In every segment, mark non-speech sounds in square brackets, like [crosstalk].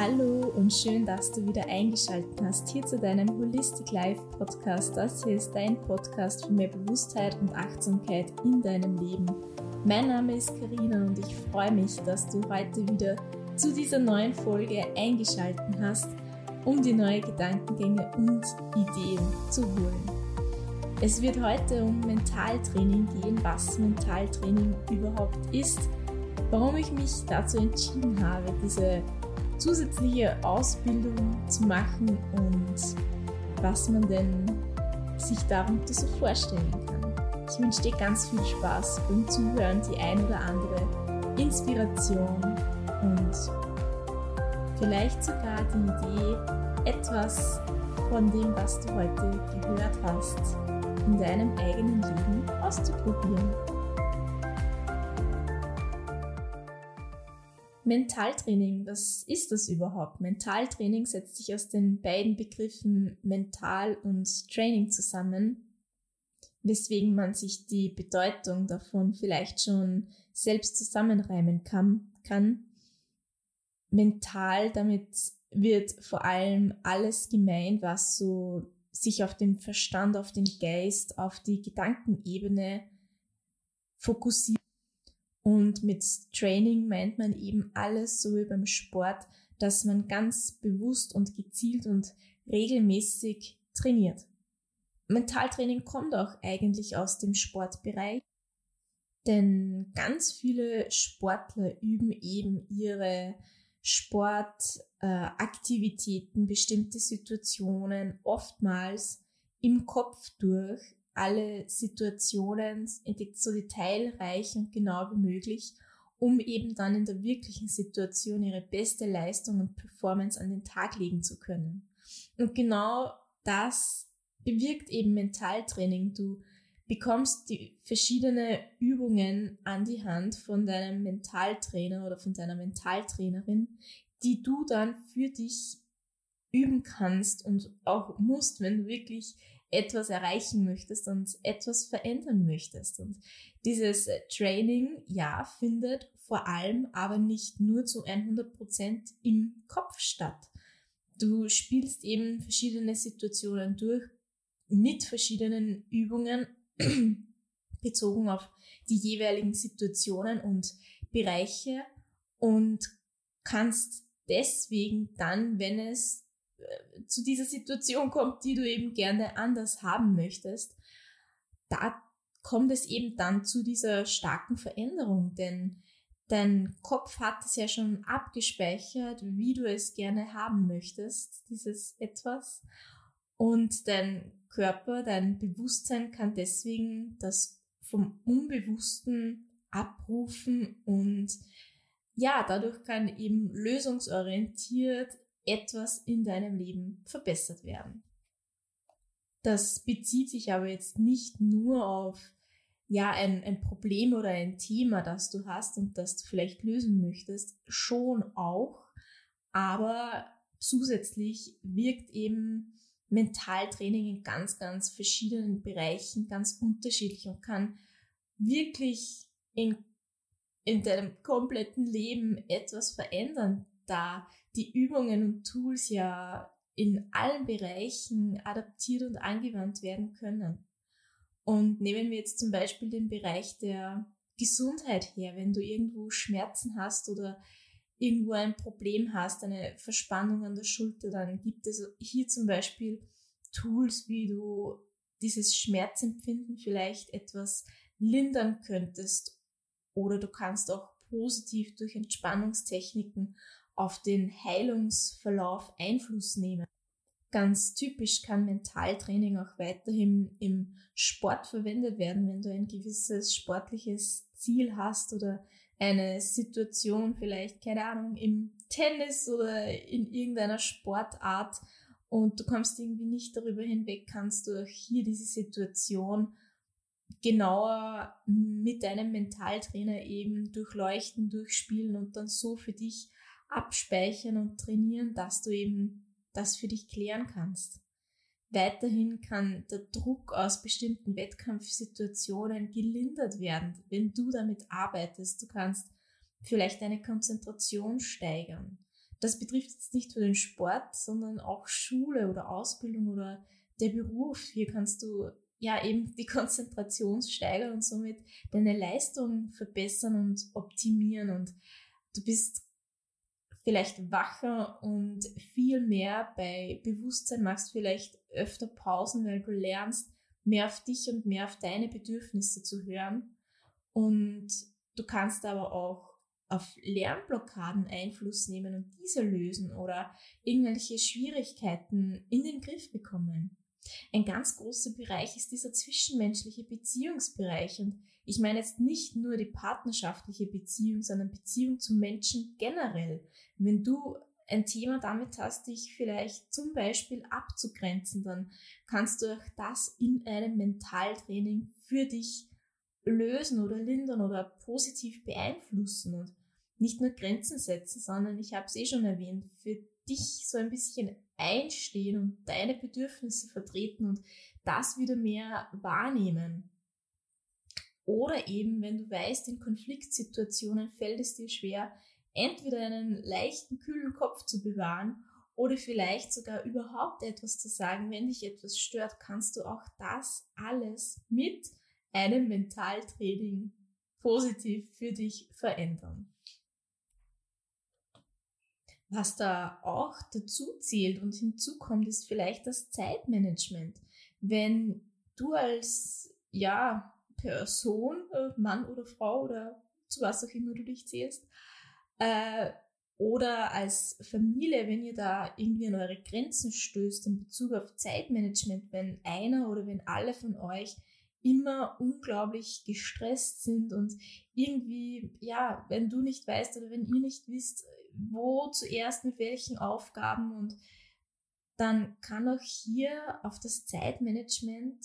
Hallo und schön, dass du wieder eingeschaltet hast hier zu deinem Holistic Life Podcast. Das hier ist dein Podcast für mehr Bewusstheit und Achtsamkeit in deinem Leben. Mein Name ist Karina und ich freue mich, dass du heute wieder zu dieser neuen Folge eingeschaltet hast, um die neue Gedankengänge und Ideen zu holen. Es wird heute um Mentaltraining gehen, was Mentaltraining überhaupt ist, warum ich mich dazu entschieden habe, diese zusätzliche Ausbildung zu machen und was man denn sich darunter so vorstellen kann. Ich wünsche dir ganz viel Spaß beim Zuhören, die ein oder andere Inspiration und vielleicht sogar die Idee, etwas von dem, was du heute gehört hast, in deinem eigenen Leben auszuprobieren. Mentaltraining, was ist das überhaupt? Mentaltraining setzt sich aus den beiden Begriffen mental und Training zusammen, weswegen man sich die Bedeutung davon vielleicht schon selbst zusammenreimen kann. kann. Mental, damit wird vor allem alles gemeint, was so sich auf den Verstand, auf den Geist, auf die Gedankenebene fokussiert und mit Training meint man eben alles so wie beim Sport, dass man ganz bewusst und gezielt und regelmäßig trainiert. Mentaltraining kommt auch eigentlich aus dem Sportbereich, denn ganz viele Sportler üben eben ihre Sportaktivitäten, äh, bestimmte Situationen oftmals im Kopf durch, alle Situationen so detailreich und genau wie möglich, um eben dann in der wirklichen Situation ihre beste Leistung und Performance an den Tag legen zu können. Und genau das bewirkt eben Mentaltraining. Du bekommst die verschiedenen Übungen an die Hand von deinem Mentaltrainer oder von deiner Mentaltrainerin, die du dann für dich üben kannst und auch musst, wenn du wirklich etwas erreichen möchtest und etwas verändern möchtest. Und dieses äh, Training, ja, findet vor allem aber nicht nur zu 100 Prozent im Kopf statt. Du spielst eben verschiedene Situationen durch mit verschiedenen Übungen [clears throat] bezogen auf die jeweiligen Situationen und Bereiche und kannst deswegen dann, wenn es zu dieser Situation kommt, die du eben gerne anders haben möchtest, da kommt es eben dann zu dieser starken Veränderung, denn dein Kopf hat es ja schon abgespeichert, wie du es gerne haben möchtest, dieses etwas. Und dein Körper, dein Bewusstsein kann deswegen das vom Unbewussten abrufen und ja, dadurch kann eben lösungsorientiert etwas in deinem Leben verbessert werden. Das bezieht sich aber jetzt nicht nur auf ja, ein, ein Problem oder ein Thema, das du hast und das du vielleicht lösen möchtest, schon auch, aber zusätzlich wirkt eben Mentaltraining in ganz, ganz verschiedenen Bereichen ganz unterschiedlich und kann wirklich in, in deinem kompletten Leben etwas verändern, da die Übungen und Tools ja in allen Bereichen adaptiert und angewandt werden können. Und nehmen wir jetzt zum Beispiel den Bereich der Gesundheit her, wenn du irgendwo Schmerzen hast oder irgendwo ein Problem hast, eine Verspannung an der Schulter, dann gibt es hier zum Beispiel Tools, wie du dieses Schmerzempfinden vielleicht etwas lindern könntest. Oder du kannst auch positiv durch Entspannungstechniken auf den Heilungsverlauf Einfluss nehmen. Ganz typisch kann Mentaltraining auch weiterhin im Sport verwendet werden, wenn du ein gewisses sportliches Ziel hast oder eine Situation vielleicht, keine Ahnung, im Tennis oder in irgendeiner Sportart und du kommst irgendwie nicht darüber hinweg, kannst du auch hier diese Situation genauer mit deinem Mentaltrainer eben durchleuchten, durchspielen und dann so für dich abspeichern und trainieren, dass du eben das für dich klären kannst. Weiterhin kann der Druck aus bestimmten Wettkampfsituationen gelindert werden, wenn du damit arbeitest. Du kannst vielleicht deine Konzentration steigern. das betrifft jetzt nicht nur den Sport, sondern auch Schule oder Ausbildung oder der Beruf. Hier kannst du ja eben die Konzentration steigern und somit deine Leistung verbessern und optimieren und du bist vielleicht wacher und viel mehr bei Bewusstsein, machst vielleicht öfter Pausen, weil du lernst, mehr auf dich und mehr auf deine Bedürfnisse zu hören. Und du kannst aber auch auf Lernblockaden Einfluss nehmen und diese lösen oder irgendwelche Schwierigkeiten in den Griff bekommen. Ein ganz großer Bereich ist dieser zwischenmenschliche Beziehungsbereich und ich meine jetzt nicht nur die partnerschaftliche Beziehung, sondern Beziehung zu Menschen generell. Wenn du ein Thema damit hast, dich vielleicht zum Beispiel abzugrenzen, dann kannst du auch das in einem Mentaltraining für dich lösen oder lindern oder positiv beeinflussen und nicht nur Grenzen setzen, sondern ich habe es eh schon erwähnt, für dich so ein bisschen einstehen und deine Bedürfnisse vertreten und das wieder mehr wahrnehmen. Oder eben, wenn du weißt, in Konfliktsituationen fällt es dir schwer, entweder einen leichten, kühlen Kopf zu bewahren oder vielleicht sogar überhaupt etwas zu sagen, wenn dich etwas stört, kannst du auch das alles mit einem Mentaltraining positiv für dich verändern. Was da auch dazu zählt und hinzukommt, ist vielleicht das Zeitmanagement. Wenn du als, ja, Person, äh, Mann oder Frau oder zu was auch immer du dich zählst, äh, oder als Familie, wenn ihr da irgendwie an eure Grenzen stößt in Bezug auf Zeitmanagement, wenn einer oder wenn alle von euch immer unglaublich gestresst sind und irgendwie, ja, wenn du nicht weißt oder wenn ihr nicht wisst, wo zuerst mit welchen Aufgaben und dann kann auch hier auf das Zeitmanagement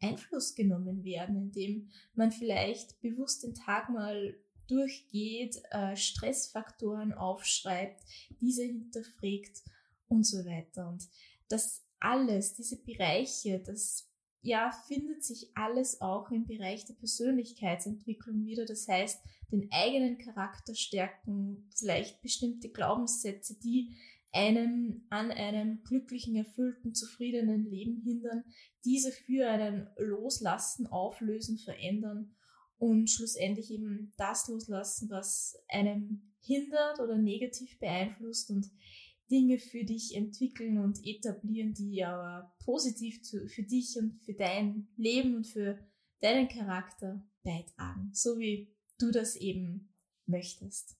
Einfluss genommen werden, indem man vielleicht bewusst den Tag mal durchgeht, äh, Stressfaktoren aufschreibt, diese hinterfragt und so weiter. Und das alles, diese Bereiche, das ja, findet sich alles auch im Bereich der Persönlichkeitsentwicklung wieder. Das heißt, den eigenen Charakter stärken, vielleicht bestimmte Glaubenssätze, die einem an einem glücklichen, erfüllten, zufriedenen Leben hindern, diese für einen loslassen, auflösen, verändern und schlussendlich eben das loslassen, was einem hindert oder negativ beeinflusst und Dinge für dich entwickeln und etablieren, die aber positiv zu, für dich und für dein Leben und für deinen Charakter beitragen, so wie du das eben möchtest.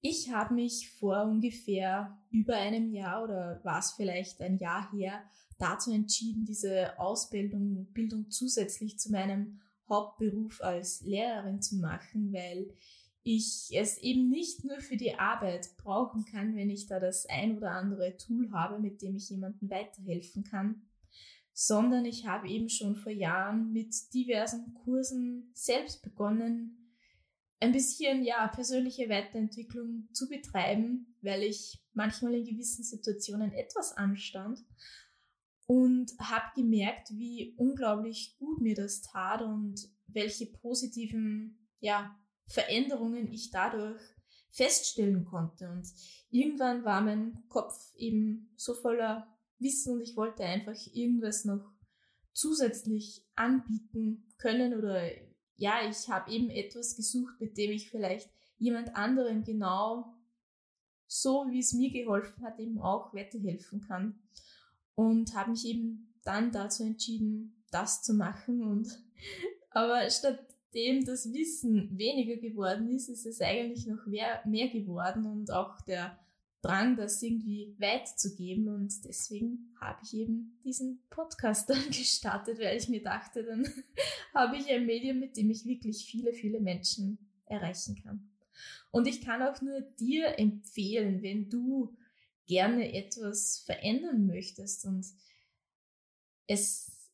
Ich habe mich vor ungefähr über einem Jahr oder war es vielleicht ein Jahr her dazu entschieden, diese Ausbildung Bildung zusätzlich zu meinem Hauptberuf als Lehrerin zu machen, weil ich es eben nicht nur für die Arbeit brauchen kann, wenn ich da das ein oder andere Tool habe, mit dem ich jemandem weiterhelfen kann, sondern ich habe eben schon vor Jahren mit diversen Kursen selbst begonnen, ein bisschen ja persönliche Weiterentwicklung zu betreiben, weil ich manchmal in gewissen Situationen etwas anstand und habe gemerkt, wie unglaublich gut mir das tat und welche positiven ja Veränderungen ich dadurch feststellen konnte. Und irgendwann war mein Kopf eben so voller Wissen und ich wollte einfach irgendwas noch zusätzlich anbieten können oder ja, ich habe eben etwas gesucht, mit dem ich vielleicht jemand anderem genau so, wie es mir geholfen hat, eben auch weiterhelfen kann. Und habe mich eben dann dazu entschieden, das zu machen. Und [laughs] aber statt dem das Wissen weniger geworden ist, ist es eigentlich noch mehr, mehr geworden und auch der Drang, das irgendwie weiterzugeben. Und deswegen habe ich eben diesen Podcast [laughs] dann gestartet, weil ich mir dachte, dann [laughs] habe ich ein Medium, mit dem ich wirklich viele, viele Menschen erreichen kann. Und ich kann auch nur dir empfehlen, wenn du gerne etwas verändern möchtest und es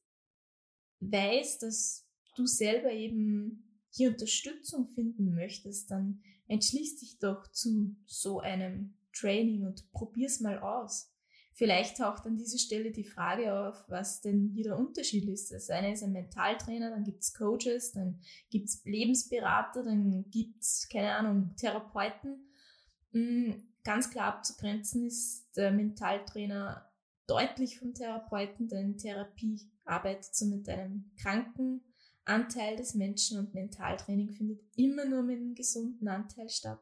weiß, dass du selber eben hier Unterstützung finden möchtest, dann entschließ dich doch zu so einem Training und probier's mal aus. Vielleicht taucht an dieser Stelle die Frage auf, was denn hier der Unterschied ist. Das eine ist ein Mentaltrainer, dann gibt's Coaches, dann gibt's Lebensberater, dann gibt's keine Ahnung, Therapeuten. Mm, ganz klar abzugrenzen ist der Mentaltrainer deutlich vom Therapeuten, denn Therapie arbeitet so mit einem kranken Anteil des Menschen und Mentaltraining findet immer nur mit einem gesunden Anteil statt.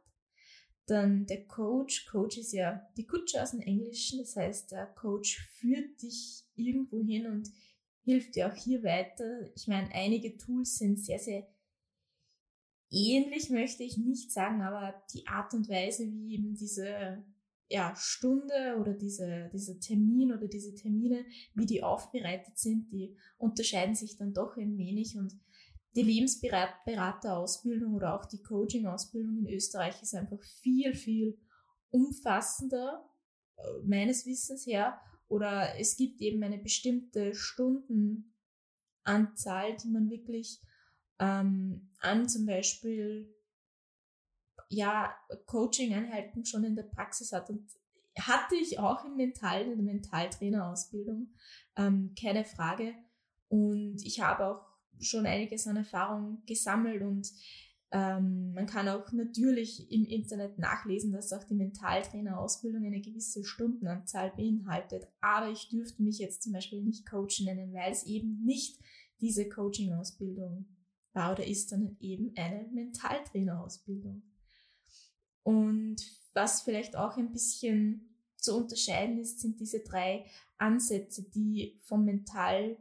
Dann der Coach. Coach ist ja die Kutsche aus dem Englischen. Das heißt, der Coach führt dich irgendwo hin und hilft dir auch hier weiter. Ich meine, einige Tools sind sehr, sehr ähnlich, möchte ich nicht sagen, aber die Art und Weise, wie eben diese ja, Stunde oder diese, dieser Termin oder diese Termine, wie die aufbereitet sind, die unterscheiden sich dann doch ein wenig und die Lebensberaterausbildung oder auch die Coaching-Ausbildung in Österreich ist einfach viel, viel umfassender, äh, meines Wissens her. Oder es gibt eben eine bestimmte Stundenanzahl, die man wirklich ähm, an zum Beispiel ja, Coaching-Einheiten schon in der Praxis hat. Und hatte ich auch im Mental, in der Mentaltrainerausbildung, ähm, keine Frage. Und ich habe auch schon einiges an Erfahrung gesammelt und ähm, man kann auch natürlich im Internet nachlesen, dass auch die Mentaltrainerausbildung eine gewisse Stundenanzahl beinhaltet. Aber ich dürfte mich jetzt zum Beispiel nicht Coach nennen, weil es eben nicht diese Coaching-Ausbildung war oder ist, sondern eben eine Mentaltrainerausbildung. Und was vielleicht auch ein bisschen zu unterscheiden ist, sind diese drei Ansätze, die vom Mental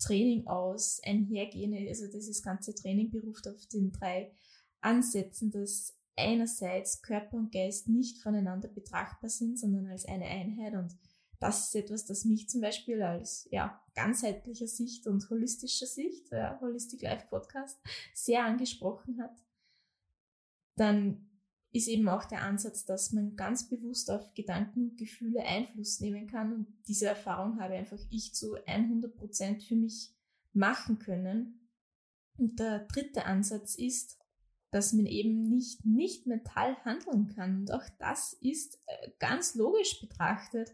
Training aus einhergehen. Also dieses ganze Training beruft auf den drei Ansätzen, dass einerseits Körper und Geist nicht voneinander betrachtbar sind, sondern als eine Einheit. Und das ist etwas, das mich zum Beispiel als ja, ganzheitlicher Sicht und holistischer Sicht, ja, Holistic Life Podcast, sehr angesprochen hat. Dann ist eben auch der Ansatz, dass man ganz bewusst auf Gedanken und Gefühle Einfluss nehmen kann. Und diese Erfahrung habe einfach ich zu 100 Prozent für mich machen können. Und der dritte Ansatz ist, dass man eben nicht, nicht mental handeln kann. Und auch das ist äh, ganz logisch betrachtet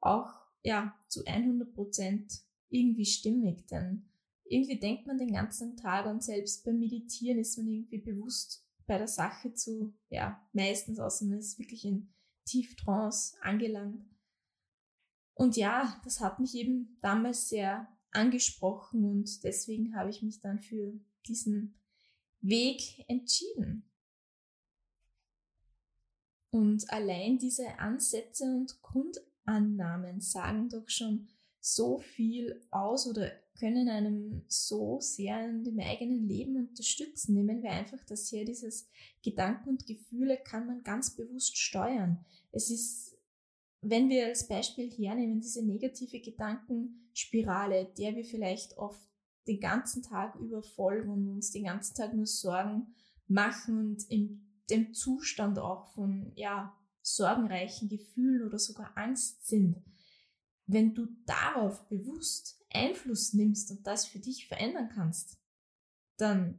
auch, ja, zu 100 Prozent irgendwie stimmig. Denn irgendwie denkt man den ganzen Tag und selbst beim Meditieren ist man irgendwie bewusst bei der Sache zu, ja, meistens, außer man ist wirklich in Tieftrance angelangt. Und ja, das hat mich eben damals sehr angesprochen und deswegen habe ich mich dann für diesen Weg entschieden. Und allein diese Ansätze und Grundannahmen sagen doch schon so viel aus oder können einem so sehr in dem eigenen Leben unterstützen. Nehmen wir einfach das hier, dieses Gedanken und Gefühle kann man ganz bewusst steuern. Es ist, wenn wir als Beispiel hernehmen, diese negative Gedankenspirale, der wir vielleicht oft den ganzen Tag über folgen und uns den ganzen Tag nur Sorgen machen und in dem Zustand auch von, ja, sorgenreichen Gefühlen oder sogar Angst sind. Wenn du darauf bewusst Einfluss nimmst und das für dich verändern kannst, dann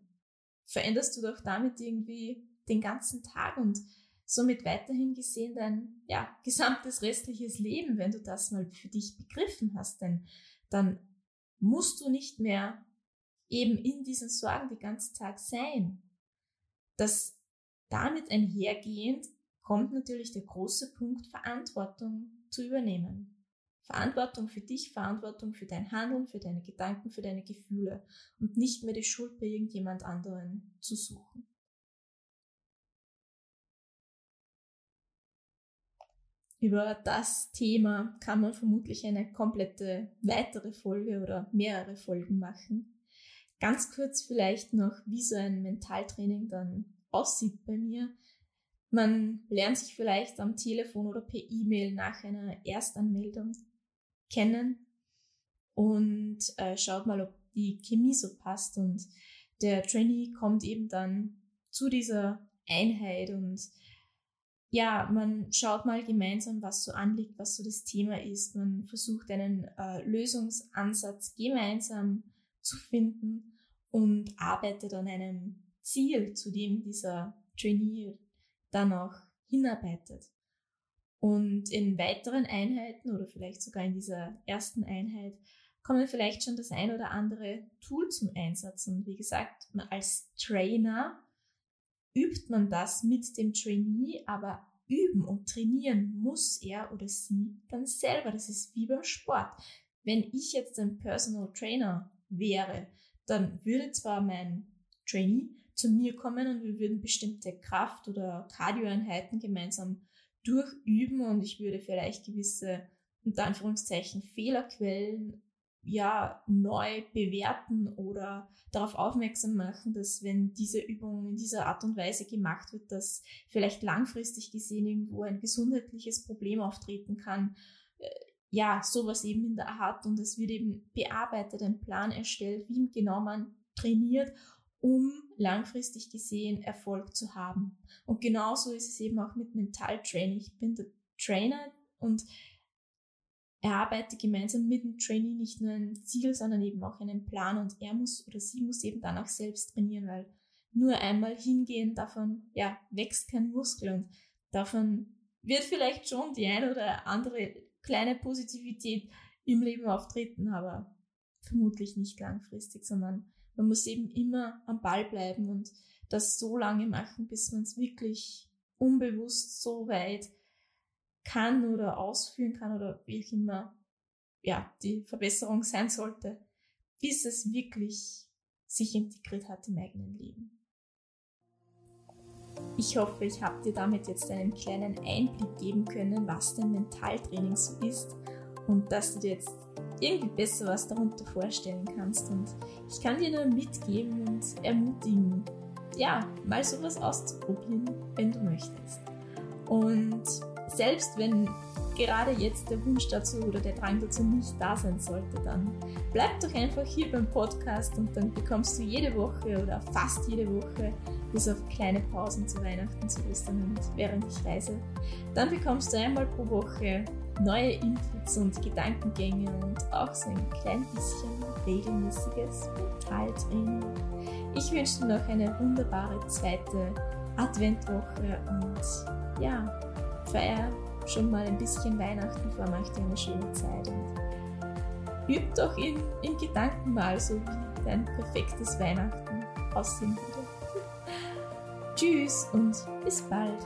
veränderst du doch damit irgendwie den ganzen Tag und somit weiterhin gesehen dein ja, [laughs] gesamtes restliches Leben, wenn du das mal für dich begriffen hast. Denn dann musst du nicht mehr eben in diesen Sorgen den ganzen Tag sein. Das damit einhergehend kommt natürlich der große Punkt, Verantwortung zu übernehmen. Verantwortung für dich, Verantwortung für dein Handeln, für deine Gedanken, für deine Gefühle und nicht mehr die Schuld bei irgendjemand anderen zu suchen. Über das Thema kann man vermutlich eine komplette weitere Folge oder mehrere Folgen machen. Ganz kurz vielleicht noch, wie so ein Mentaltraining dann aussieht bei mir. Man lernt sich vielleicht am Telefon oder per E-Mail nach einer Erstanmeldung kennen und äh, schaut mal, ob die Chemie so passt. Und der Trainee kommt eben dann zu dieser Einheit und ja, man schaut mal gemeinsam, was so anliegt, was so das Thema ist. Man versucht einen äh, Lösungsansatz gemeinsam zu finden und arbeitet an einem Ziel, zu dem dieser Trainee dann auch hinarbeitet. Und in weiteren Einheiten oder vielleicht sogar in dieser ersten Einheit kommen vielleicht schon das ein oder andere Tool zum Einsatz. Und wie gesagt, als Trainer übt man das mit dem Trainee, aber üben und trainieren muss er oder sie dann selber. Das ist wie beim Sport. Wenn ich jetzt ein Personal Trainer wäre, dann würde zwar mein Trainee zu mir kommen und wir würden bestimmte Kraft- oder Kardioeinheiten gemeinsam durchüben und ich würde vielleicht gewisse, unter Anführungszeichen, Fehlerquellen ja neu bewerten oder darauf aufmerksam machen, dass wenn diese Übung in dieser Art und Weise gemacht wird, dass vielleicht langfristig gesehen irgendwo ein gesundheitliches Problem auftreten kann. Äh, ja, sowas eben in der Art und es wird eben bearbeitet, ein Plan erstellt, wie genau man trainiert, um langfristig gesehen Erfolg zu haben. Und genauso ist es eben auch mit Mentaltraining. Ich bin der Trainer und erarbeite gemeinsam mit dem Trainee nicht nur ein Ziel, sondern eben auch einen Plan und er muss oder sie muss eben dann auch selbst trainieren, weil nur einmal hingehen, davon ja, wächst kein Muskel und davon wird vielleicht schon die eine oder andere kleine Positivität im Leben auftreten, aber vermutlich nicht langfristig, sondern man muss eben immer am Ball bleiben und das so lange machen, bis man es wirklich unbewusst so weit kann oder ausführen kann oder wie auch immer ja, die Verbesserung sein sollte, bis es wirklich sich integriert hat im eigenen Leben. Ich hoffe, ich habe dir damit jetzt einen kleinen Einblick geben können, was denn Mentaltraining so ist und dass du dir jetzt irgendwie besser was darunter vorstellen kannst. Und ich kann dir nur mitgeben und ermutigen, ja, mal sowas auszuprobieren, wenn du möchtest. Und selbst wenn gerade jetzt der Wunsch dazu oder der Drang dazu nicht da sein sollte, dann bleib doch einfach hier beim Podcast und dann bekommst du jede Woche oder fast jede Woche, bis auf kleine Pausen zu Weihnachten, zu Ostern und während ich reise, dann bekommst du einmal pro Woche neue Inputs und Gedankengänge und auch so ein klein bisschen regelmäßiges Mentaltraining. Ich wünsche dir noch eine wunderbare zweite Adventwoche und ja, feier schon mal ein bisschen Weihnachten vor, mach dir eine schöne Zeit und üb doch in, in Gedanken mal, so wie dein perfektes Weihnachten aussehen würde. [laughs] Tschüss und bis bald.